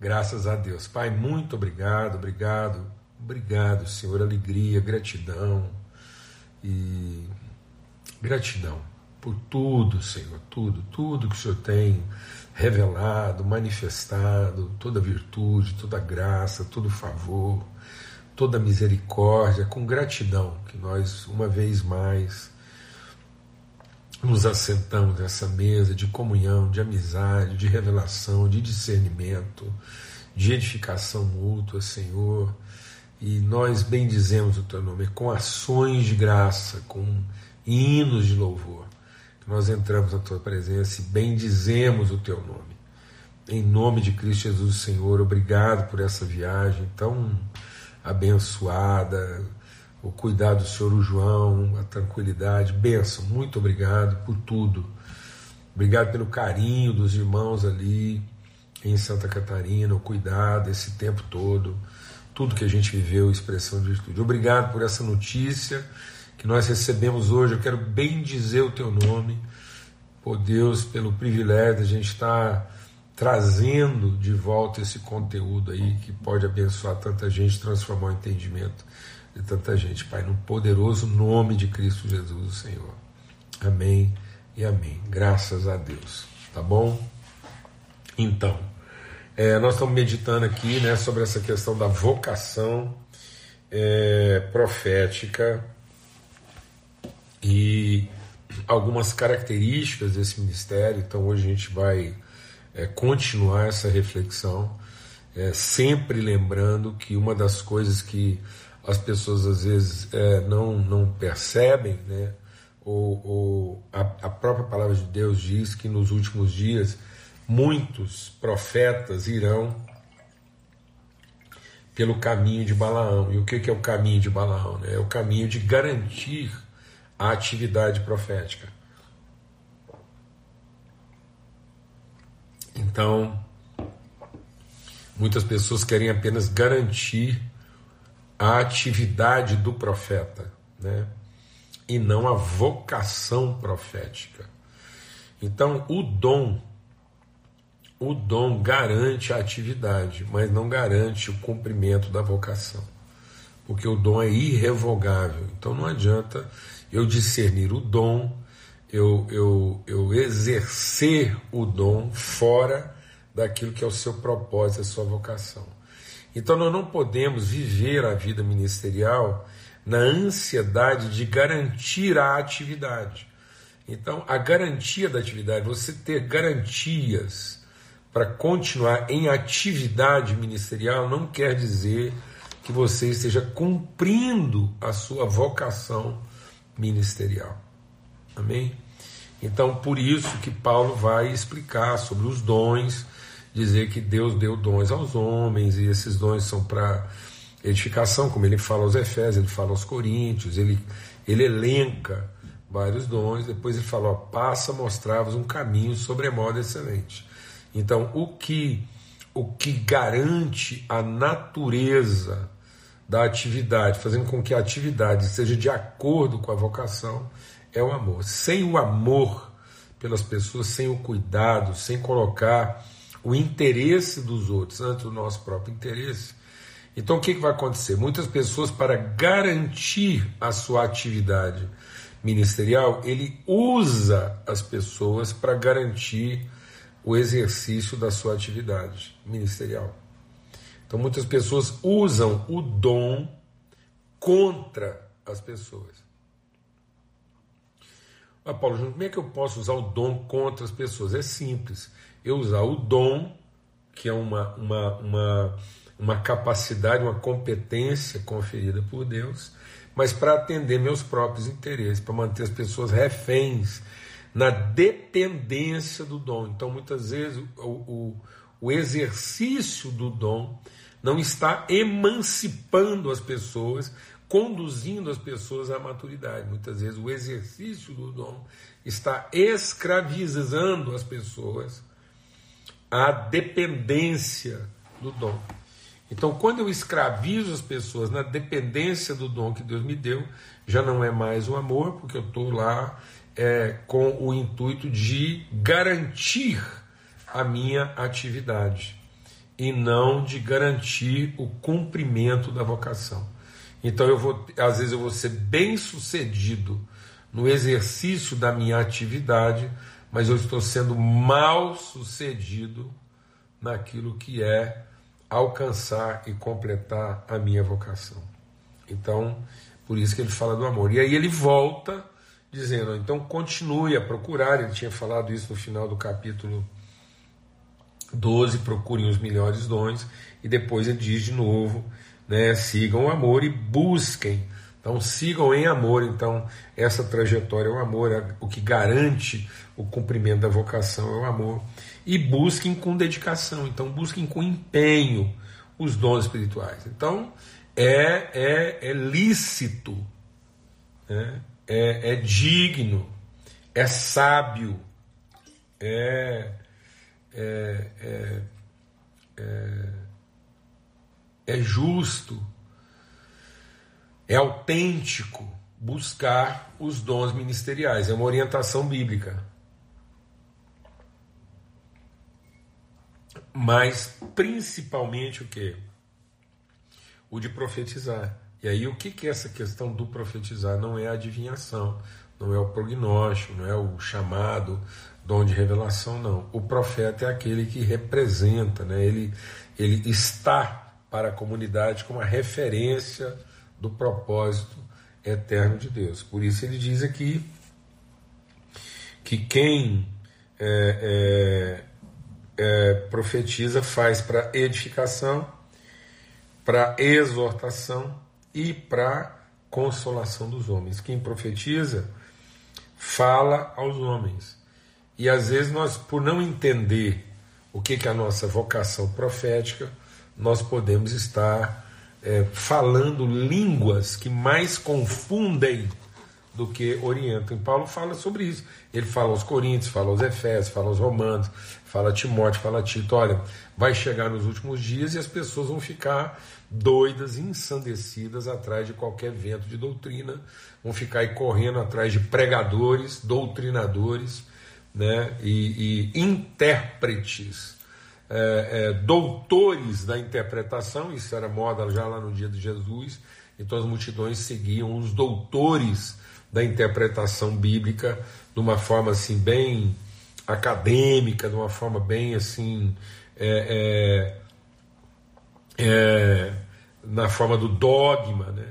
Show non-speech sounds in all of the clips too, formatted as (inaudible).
Graças a Deus. Pai, muito obrigado, obrigado, obrigado, Senhor. Alegria, gratidão e gratidão por tudo, Senhor, tudo, tudo que o Senhor tem revelado, manifestado, toda virtude, toda graça, todo favor, toda misericórdia, com gratidão que nós, uma vez mais, nos assentamos nessa mesa de comunhão, de amizade, de revelação, de discernimento, de edificação mútua, Senhor. E nós bendizemos o teu nome com ações de graça, com hinos de louvor. Nós entramos na tua presença e bendizemos o teu nome. Em nome de Cristo Jesus, Senhor, obrigado por essa viagem tão abençoada o cuidado do Senhor João, a tranquilidade, benção, muito obrigado por tudo. Obrigado pelo carinho dos irmãos ali em Santa Catarina, o cuidado esse tempo todo, tudo que a gente viveu, expressão de virtude. Obrigado por essa notícia que nós recebemos hoje. Eu quero bem dizer o teu nome, por Deus, pelo privilégio de a gente estar trazendo de volta esse conteúdo aí que pode abençoar tanta gente, transformar o entendimento de tanta gente, Pai, no poderoso nome de Cristo Jesus, o Senhor. Amém e amém. Graças a Deus. Tá bom? Então, é, nós estamos meditando aqui né, sobre essa questão da vocação é, profética e algumas características desse ministério. Então, hoje a gente vai é, continuar essa reflexão, é, sempre lembrando que uma das coisas que as pessoas às vezes é, não, não percebem, né? ou, ou a, a, própria palavra de Deus diz que nos últimos dias muitos profetas irão pelo caminho de Balaão. E o que, que é o caminho de Balaão? Né? É o caminho de garantir a atividade profética. Então, muitas pessoas querem apenas garantir a atividade do profeta, né? e não a vocação profética. Então, o dom, o dom garante a atividade, mas não garante o cumprimento da vocação, porque o dom é irrevogável. Então, não adianta eu discernir o dom, eu, eu, eu exercer o dom fora daquilo que é o seu propósito, a sua vocação. Então nós não podemos viver a vida ministerial na ansiedade de garantir a atividade. Então, a garantia da atividade, você ter garantias para continuar em atividade ministerial, não quer dizer que você esteja cumprindo a sua vocação ministerial. Amém? Então, por isso que Paulo vai explicar sobre os dons dizer que Deus deu dons aos homens e esses dons são para edificação, como ele fala aos Efésios, ele fala aos Coríntios, ele, ele elenca vários dons, depois ele fala: ó, passa a mostrar-vos um caminho sobremodo excelente. Então, o que, o que garante a natureza da atividade, fazendo com que a atividade seja de acordo com a vocação, é o amor. Sem o amor pelas pessoas, sem o cuidado, sem colocar o interesse dos outros antes do nosso próprio interesse. Então o que, que vai acontecer? Muitas pessoas, para garantir a sua atividade ministerial, ele usa as pessoas para garantir o exercício da sua atividade ministerial. Então muitas pessoas usam o dom contra as pessoas. Ah, Paulo como é que eu posso usar o dom contra as pessoas? É simples eu usar o dom, que é uma, uma, uma, uma capacidade, uma competência conferida por Deus, mas para atender meus próprios interesses, para manter as pessoas reféns na dependência do dom. Então, muitas vezes, o, o, o exercício do dom não está emancipando as pessoas, conduzindo as pessoas à maturidade. Muitas vezes, o exercício do dom está escravizando as pessoas a dependência do dom. Então, quando eu escravizo as pessoas na dependência do dom que Deus me deu, já não é mais o amor, porque eu estou lá é, com o intuito de garantir a minha atividade e não de garantir o cumprimento da vocação. Então eu vou, às vezes eu vou ser bem sucedido no exercício da minha atividade, mas eu estou sendo mal sucedido naquilo que é alcançar e completar a minha vocação. Então, por isso que ele fala do amor. E aí ele volta dizendo: então continue a procurar. Ele tinha falado isso no final do capítulo 12: procurem os melhores dons. E depois ele diz de novo: né, sigam o amor e busquem. Então sigam em amor. Então, essa trajetória é o amor, é o que garante o cumprimento da vocação é o amor. E busquem com dedicação, então busquem com empenho os dons espirituais. Então, é, é, é lícito, né? é, é digno, é sábio, é, é, é, é, é justo, é autêntico buscar os dons ministeriais, é uma orientação bíblica. Mas principalmente o que? o de profetizar. E aí o que, que é essa questão do profetizar? Não é a adivinhação, não é o prognóstico, não é o chamado dom de revelação, não. O profeta é aquele que representa, né? ele, ele está para a comunidade como a referência do propósito eterno de Deus. Por isso ele diz aqui que quem é, é, é, profetiza faz para edificação para exortação e para consolação dos homens. Quem profetiza fala aos homens. E às vezes nós, por não entender o que, que é a nossa vocação profética, nós podemos estar é, falando línguas que mais confundem do que orientam. E Paulo fala sobre isso. Ele fala aos Coríntios, fala aos Efésios, fala aos Romanos, fala a Timóteo, fala a Tito. Olha, vai chegar nos últimos dias e as pessoas vão ficar doidas, ensandecidas atrás de qualquer vento de doutrina, vão ficar aí correndo atrás de pregadores, doutrinadores né, e, e intérpretes, é, é, doutores da interpretação, isso era moda já lá no dia de Jesus, então as multidões seguiam os doutores da interpretação bíblica de uma forma assim bem acadêmica, de uma forma bem assim é, é é, na forma do dogma, né?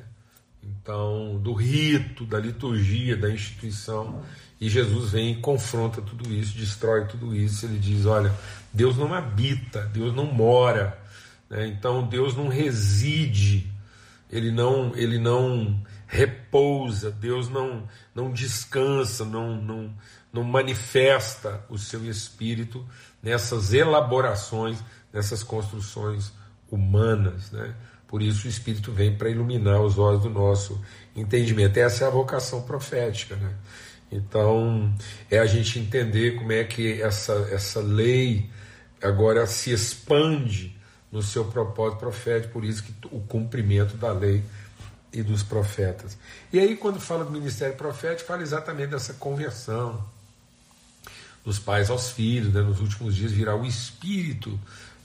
Então do rito, da liturgia, da instituição. E Jesus vem e confronta tudo isso, destrói tudo isso. Ele diz: olha, Deus não habita, Deus não mora, né? então Deus não reside, ele não, ele não repousa, Deus não, não descansa, não, não, não manifesta o seu espírito nessas elaborações, nessas construções humanas, né? Por isso o Espírito vem para iluminar os olhos do nosso entendimento. Essa é a vocação profética, né? Então, é a gente entender como é que essa, essa lei agora se expande no seu propósito profético, por isso que o cumprimento da lei e dos profetas. E aí, quando fala do ministério profético, fala exatamente dessa conversão dos pais aos filhos, né? nos últimos dias virá o Espírito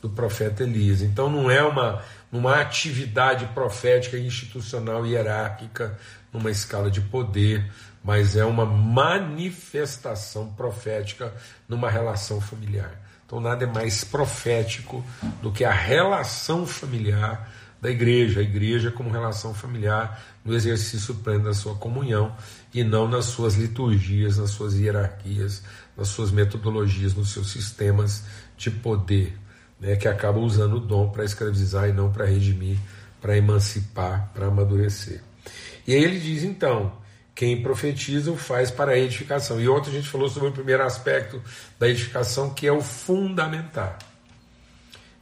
do profeta Elias. Então não é uma, uma atividade profética institucional hierárquica numa escala de poder, mas é uma manifestação profética numa relação familiar. Então nada é mais profético do que a relação familiar da igreja, a igreja como relação familiar no exercício pleno da sua comunhão e não nas suas liturgias, nas suas hierarquias, nas suas metodologias, nos seus sistemas de poder né, que acaba usando o dom para escravizar e não para redimir, para emancipar, para amadurecer. E aí ele diz então: quem profetiza o faz para a edificação. E ontem a gente falou sobre o primeiro aspecto da edificação, que é o fundamentar.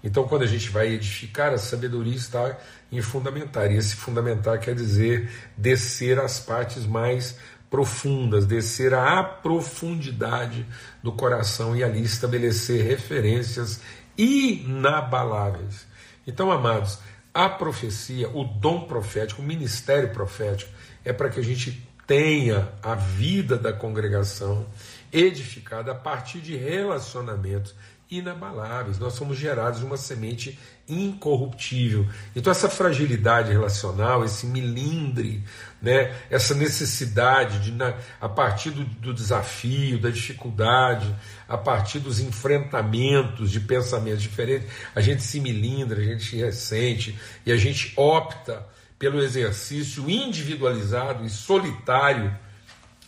Então, quando a gente vai edificar, a sabedoria está em fundamentar. E esse fundamentar quer dizer descer às partes mais profundas, descer à profundidade do coração e ali estabelecer referências inabaláveis. Então, amados, a profecia, o dom profético, o ministério profético, é para que a gente tenha a vida da congregação edificada a partir de relacionamentos inabaláveis. Nós somos gerados de uma semente incorruptível. Então essa fragilidade relacional, esse milindre, né, essa necessidade de a partir do, do desafio, da dificuldade, a partir dos enfrentamentos de pensamentos diferentes, a gente se milindra, a gente se ressente e a gente opta pelo exercício individualizado e solitário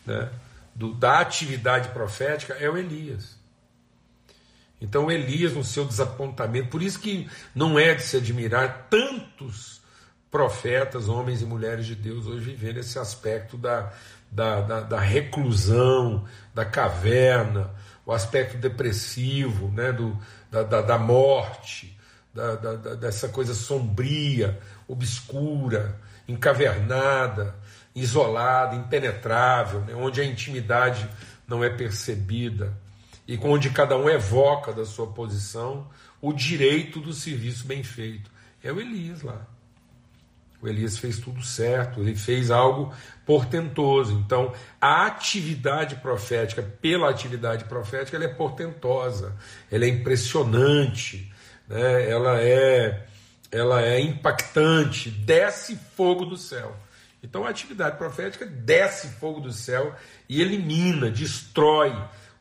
né, do, da atividade profética é o Elias. Então Elias, no seu desapontamento, por isso que não é de se admirar tantos profetas, homens e mulheres de Deus hoje vivendo esse aspecto da, da, da, da reclusão, da caverna, o aspecto depressivo, né, do, da, da, da morte, da, da, dessa coisa sombria, obscura, encavernada, isolada, impenetrável, né, onde a intimidade não é percebida e onde cada um evoca da sua posição o direito do serviço bem feito. É o Elias lá. O Elias fez tudo certo, ele fez algo portentoso. Então, a atividade profética, pela atividade profética, ela é portentosa, ela é impressionante, né? ela, é, ela é impactante, desce fogo do céu. Então, a atividade profética desce fogo do céu e elimina, destrói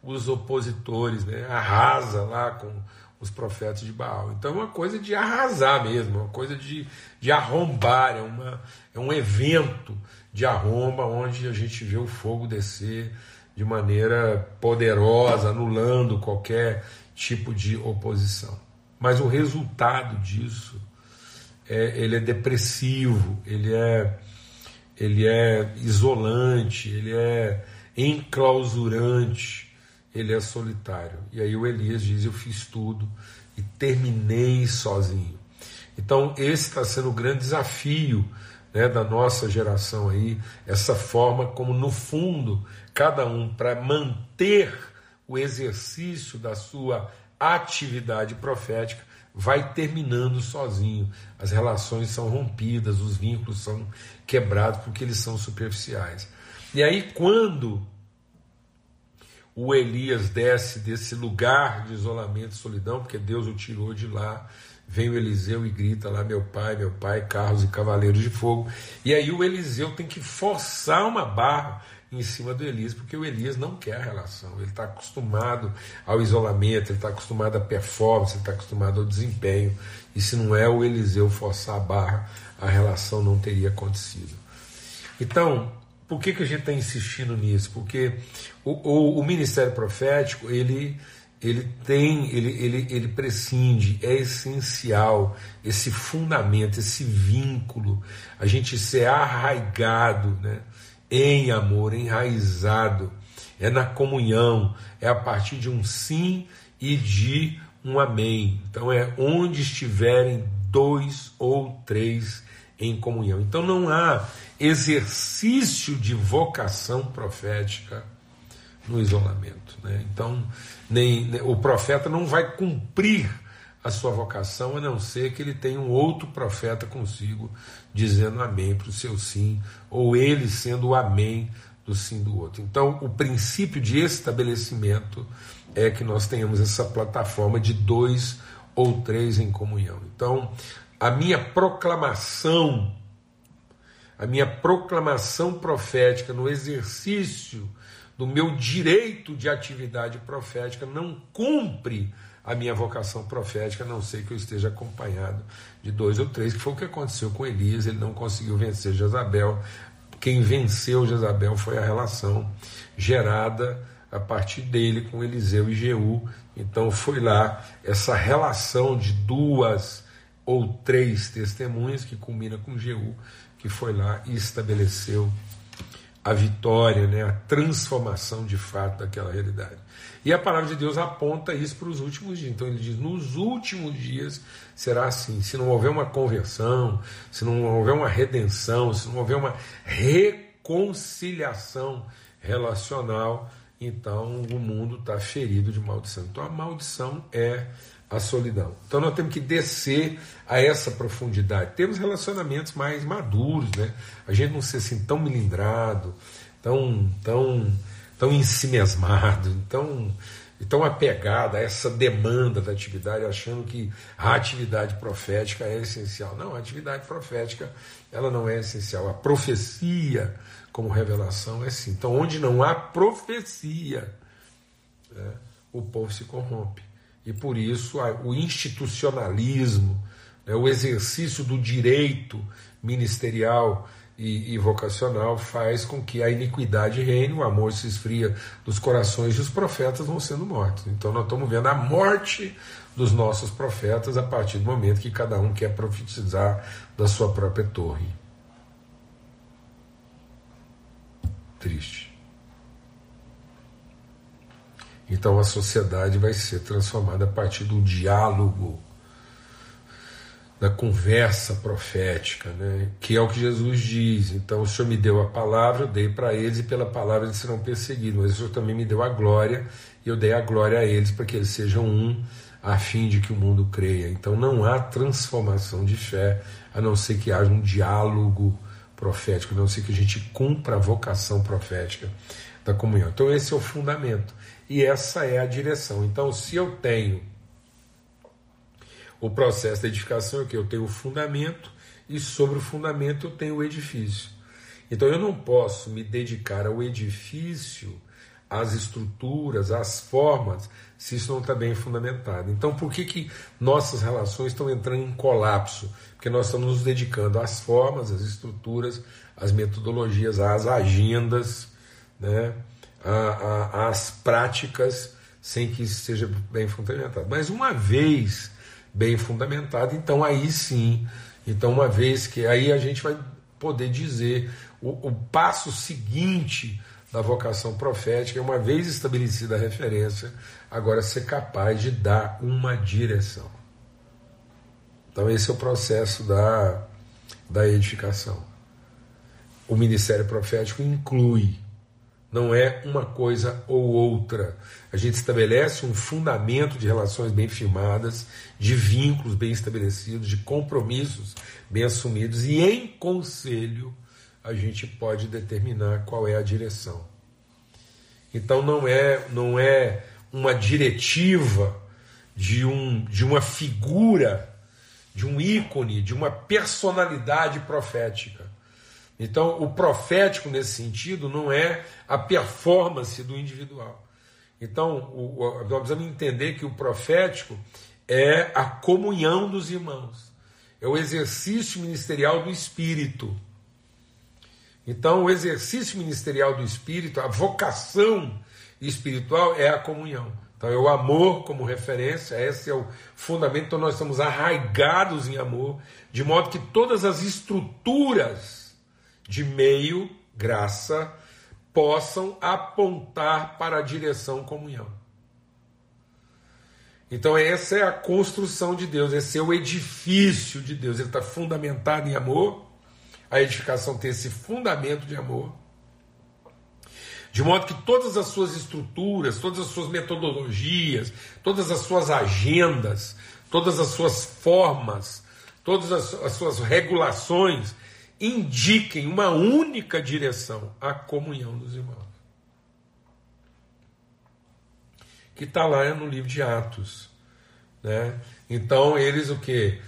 os opositores, né? arrasa lá com os profetas de Baal. Então é uma coisa de arrasar mesmo, uma coisa de, de arrombar, é, uma, é um evento de arromba onde a gente vê o fogo descer de maneira poderosa, anulando qualquer tipo de oposição. Mas o resultado disso é, ele é depressivo, ele é, ele é isolante, ele é enclausurante ele é solitário. E aí o Elias diz: Eu fiz tudo e terminei sozinho. Então, esse está sendo o grande desafio né, da nossa geração aí, essa forma como, no fundo, cada um, para manter o exercício da sua atividade profética, vai terminando sozinho. As relações são rompidas, os vínculos são quebrados porque eles são superficiais. E aí, quando o Elias desce desse lugar de isolamento e solidão, porque Deus o tirou de lá. Vem o Eliseu e grita lá: Meu pai, meu pai, carros e cavaleiros de fogo. E aí o Eliseu tem que forçar uma barra em cima do Elias, porque o Elias não quer a relação, ele está acostumado ao isolamento, ele está acostumado à performance, ele está acostumado ao desempenho. E se não é o Eliseu forçar a barra, a relação não teria acontecido. Então, por que, que a gente está insistindo nisso? Porque o, o, o, ministério profético ele, ele tem, ele, ele, ele prescinde, é essencial esse fundamento, esse vínculo, a gente ser arraigado né, em amor, enraizado, é na comunhão, é a partir de um sim e de um amém. Então é onde estiverem dois ou três em comunhão. Então não há exercício de vocação profética no isolamento. Né? Então, nem, nem, o profeta não vai cumprir a sua vocação a não ser que ele tenha um outro profeta consigo dizendo amém para o seu sim, ou ele sendo o amém do sim do outro. Então, o princípio de estabelecimento é que nós tenhamos essa plataforma de dois ou três em comunhão. Então, a minha proclamação a minha proclamação profética no exercício do meu direito de atividade profética não cumpre a minha vocação profética, a não ser que eu esteja acompanhado de dois ou três, que foi o que aconteceu com Elias, ele não conseguiu vencer Jezabel. Quem venceu Jezabel foi a relação gerada a partir dele com Eliseu e Jeú. Então foi lá essa relação de duas ou três testemunhas que culmina com Jeú que foi lá e estabeleceu a vitória, né, a transformação de fato daquela realidade. E a palavra de Deus aponta isso para os últimos dias. Então ele diz: nos últimos dias será assim. Se não houver uma conversão, se não houver uma redenção, se não houver uma reconciliação relacional, então o mundo está ferido de maldição. Então a maldição é a solidão. Então nós temos que descer a essa profundidade. Temos relacionamentos mais maduros, né? A gente não ser assim tão melindrado, tão, tão, tão ensimesmado, tão tão apegada a essa demanda da atividade, achando que a atividade profética é essencial. Não, a atividade profética ela não é essencial. A profecia como revelação é sim. Então, onde não há profecia, né, o povo se corrompe. E por isso o institucionalismo, né, o exercício do direito ministerial e, e, vocacional faz com que a iniquidade reine, o amor se esfria dos corações e os profetas vão sendo mortos. Então nós estamos vendo a morte dos nossos profetas a partir do momento que cada um quer profetizar da sua própria torre. Triste. Então a sociedade vai ser transformada a partir do diálogo da conversa profética, né? que é o que Jesus diz. Então, o Senhor me deu a palavra, eu dei para eles, e pela palavra eles serão perseguidos. Mas o Senhor também me deu a glória, e eu dei a glória a eles, para que eles sejam um, a fim de que o mundo creia. Então, não há transformação de fé, a não ser que haja um diálogo profético, não ser que a gente cumpra a vocação profética da comunhão. Então, esse é o fundamento, e essa é a direção. Então, se eu tenho o processo da edificação é que? Eu tenho o fundamento e sobre o fundamento eu tenho o edifício. Então eu não posso me dedicar ao edifício, às estruturas, às formas, se isso não está bem fundamentado. Então por que, que nossas relações estão entrando em colapso? Porque nós estamos nos dedicando às formas, às estruturas, às metodologias, às agendas, né? às práticas, sem que isso seja bem fundamentado. Mas uma vez bem fundamentado, então aí sim, então uma vez que aí a gente vai poder dizer o, o passo seguinte da vocação profética, uma vez estabelecida a referência, agora ser capaz de dar uma direção. Então esse é o processo da, da edificação. O ministério profético inclui não é uma coisa ou outra. A gente estabelece um fundamento de relações bem firmadas, de vínculos bem estabelecidos, de compromissos bem assumidos, e em conselho a gente pode determinar qual é a direção. Então não é, não é uma diretiva de, um, de uma figura, de um ícone, de uma personalidade profética então, o profético nesse sentido não é a performance do individual. Então, o, o, nós precisamos entender que o profético é a comunhão dos irmãos, é o exercício ministerial do Espírito. Então, o exercício ministerial do Espírito, a vocação espiritual é a comunhão. Então, é o amor como referência, esse é o fundamento. Então, nós estamos arraigados em amor, de modo que todas as estruturas de meio, graça, possam apontar para a direção comunhão. Então, essa é a construção de Deus, esse é o edifício de Deus. Ele está fundamentado em amor, a edificação tem esse fundamento de amor, de modo que todas as suas estruturas, todas as suas metodologias, todas as suas agendas, todas as suas formas, todas as, as suas regulações indiquem uma única direção, a comunhão dos irmãos. Que está lá no livro de Atos. Né? Então eles o que?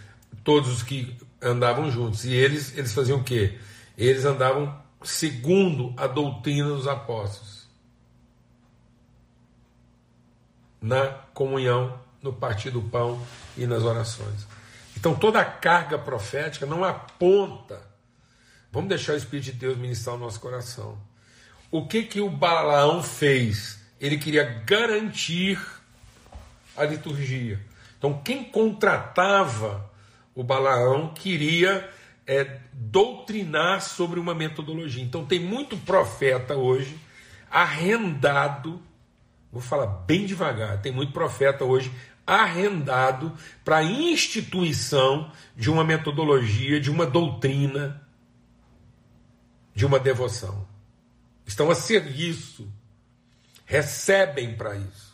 Todos os que andavam juntos. E eles, eles faziam o que? Eles andavam segundo a doutrina dos apóstolos. Na comunhão, no partir do pão e nas orações. Então toda a carga profética não aponta Vamos deixar o Espírito de Deus ministrar o nosso coração. O que que o Balaão fez? Ele queria garantir a liturgia. Então, quem contratava o Balaão queria é, doutrinar sobre uma metodologia. Então, tem muito profeta hoje arrendado, vou falar bem devagar, tem muito profeta hoje arrendado para instituição de uma metodologia, de uma doutrina de uma devoção. Estão a serviço, recebem para isso.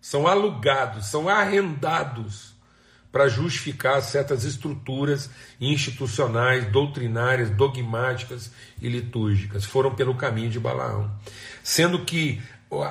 São alugados, são arrendados para justificar certas estruturas institucionais, doutrinárias, dogmáticas e litúrgicas. Foram pelo caminho de Balaão. Sendo que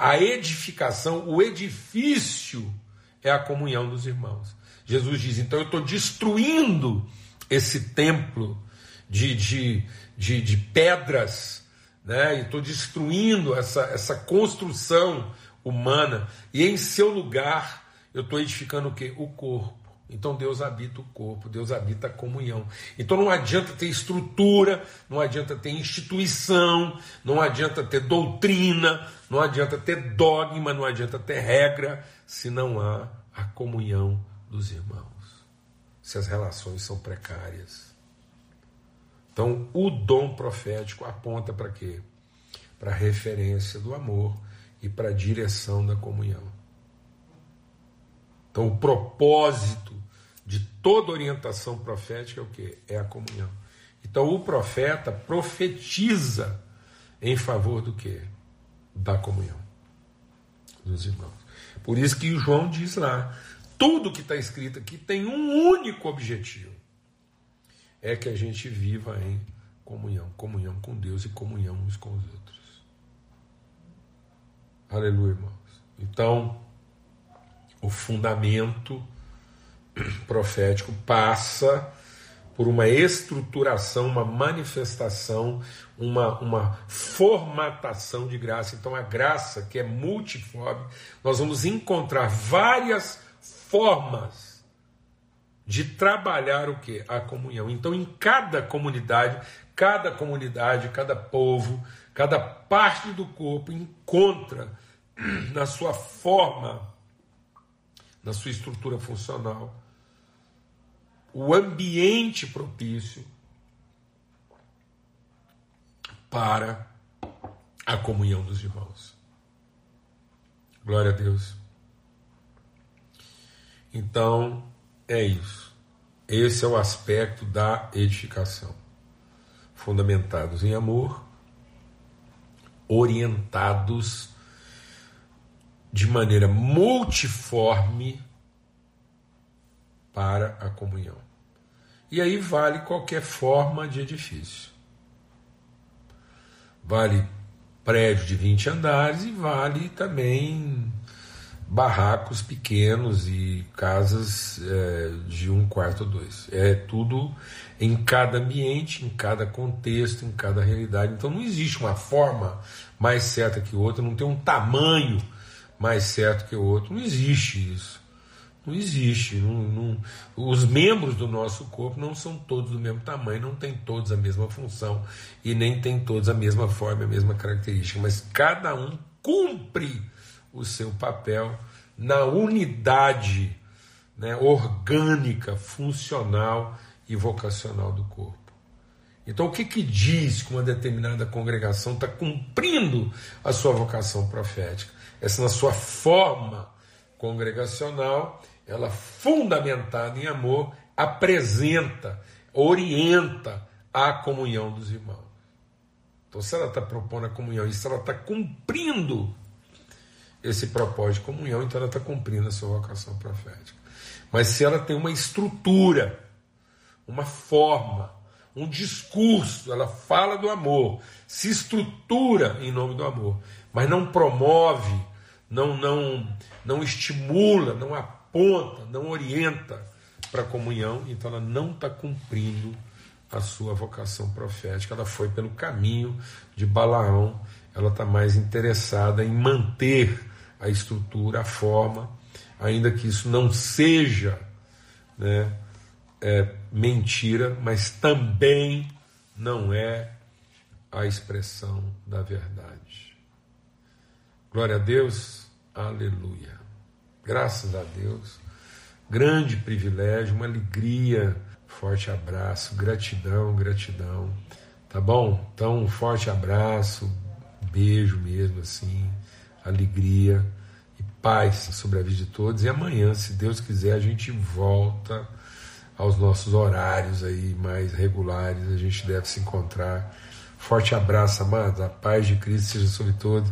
a edificação, o edifício é a comunhão dos irmãos. Jesus diz: então eu estou destruindo esse templo de, de, de, de pedras, né? e estou destruindo essa, essa construção humana, e em seu lugar eu estou edificando o que? O corpo. Então Deus habita o corpo, Deus habita a comunhão. Então não adianta ter estrutura, não adianta ter instituição, não adianta ter doutrina, não adianta ter dogma, não adianta ter regra, se não há a comunhão dos irmãos, se as relações são precárias. Então o dom profético aponta para quê? Para a referência do amor e para a direção da comunhão. Então, o propósito de toda orientação profética é o que? É a comunhão. Então, o profeta profetiza em favor do que? Da comunhão dos irmãos. Por isso que João diz lá: tudo que está escrito aqui tem um único objetivo: é que a gente viva em comunhão comunhão com Deus e comunhão uns com os outros. Aleluia, irmãos. Então, o fundamento profético passa por uma estruturação, uma manifestação, uma, uma formatação de graça. Então, a graça, que é multiforme, nós vamos encontrar várias formas de trabalhar o que? A comunhão. Então, em cada comunidade, cada comunidade, cada povo, cada parte do corpo encontra (clears throat) na sua forma na sua estrutura funcional, o ambiente propício para a comunhão dos irmãos. Glória a Deus. Então, é isso. Esse é o aspecto da edificação. Fundamentados em amor, orientados de maneira multiforme para a comunhão. E aí vale qualquer forma de edifício. Vale prédio de 20 andares e vale também barracos pequenos e casas é, de um quarto ou dois. É tudo em cada ambiente, em cada contexto, em cada realidade. Então não existe uma forma mais certa que outra, não tem um tamanho mais certo que o outro. Não existe isso. Não existe. Não, não, os membros do nosso corpo não são todos do mesmo tamanho, não têm todos a mesma função e nem têm todos a mesma forma, a mesma característica, mas cada um cumpre o seu papel na unidade né, orgânica, funcional e vocacional do corpo. Então, o que, que diz que uma determinada congregação está cumprindo a sua vocação profética? Essa na sua forma congregacional, ela fundamentada em amor, apresenta, orienta a comunhão dos irmãos. Então, se ela está propondo a comunhão e se ela está cumprindo esse propósito de comunhão, então ela está cumprindo a sua vocação profética. Mas se ela tem uma estrutura, uma forma, um discurso, ela fala do amor, se estrutura em nome do amor, mas não promove, não, não, não estimula, não aponta, não orienta para a comunhão, então ela não está cumprindo a sua vocação profética. Ela foi pelo caminho de Balaão, ela está mais interessada em manter a estrutura, a forma, ainda que isso não seja né, é, mentira, mas também não é a expressão da verdade. Glória a Deus, aleluia. Graças a Deus, grande privilégio, uma alegria. Forte abraço, gratidão, gratidão. Tá bom? Então, um forte abraço, beijo mesmo, assim, alegria e paz sobre a vida de todos. E amanhã, se Deus quiser, a gente volta aos nossos horários aí mais regulares. A gente deve se encontrar. Forte abraço, amados. A paz de Cristo seja sobre todos.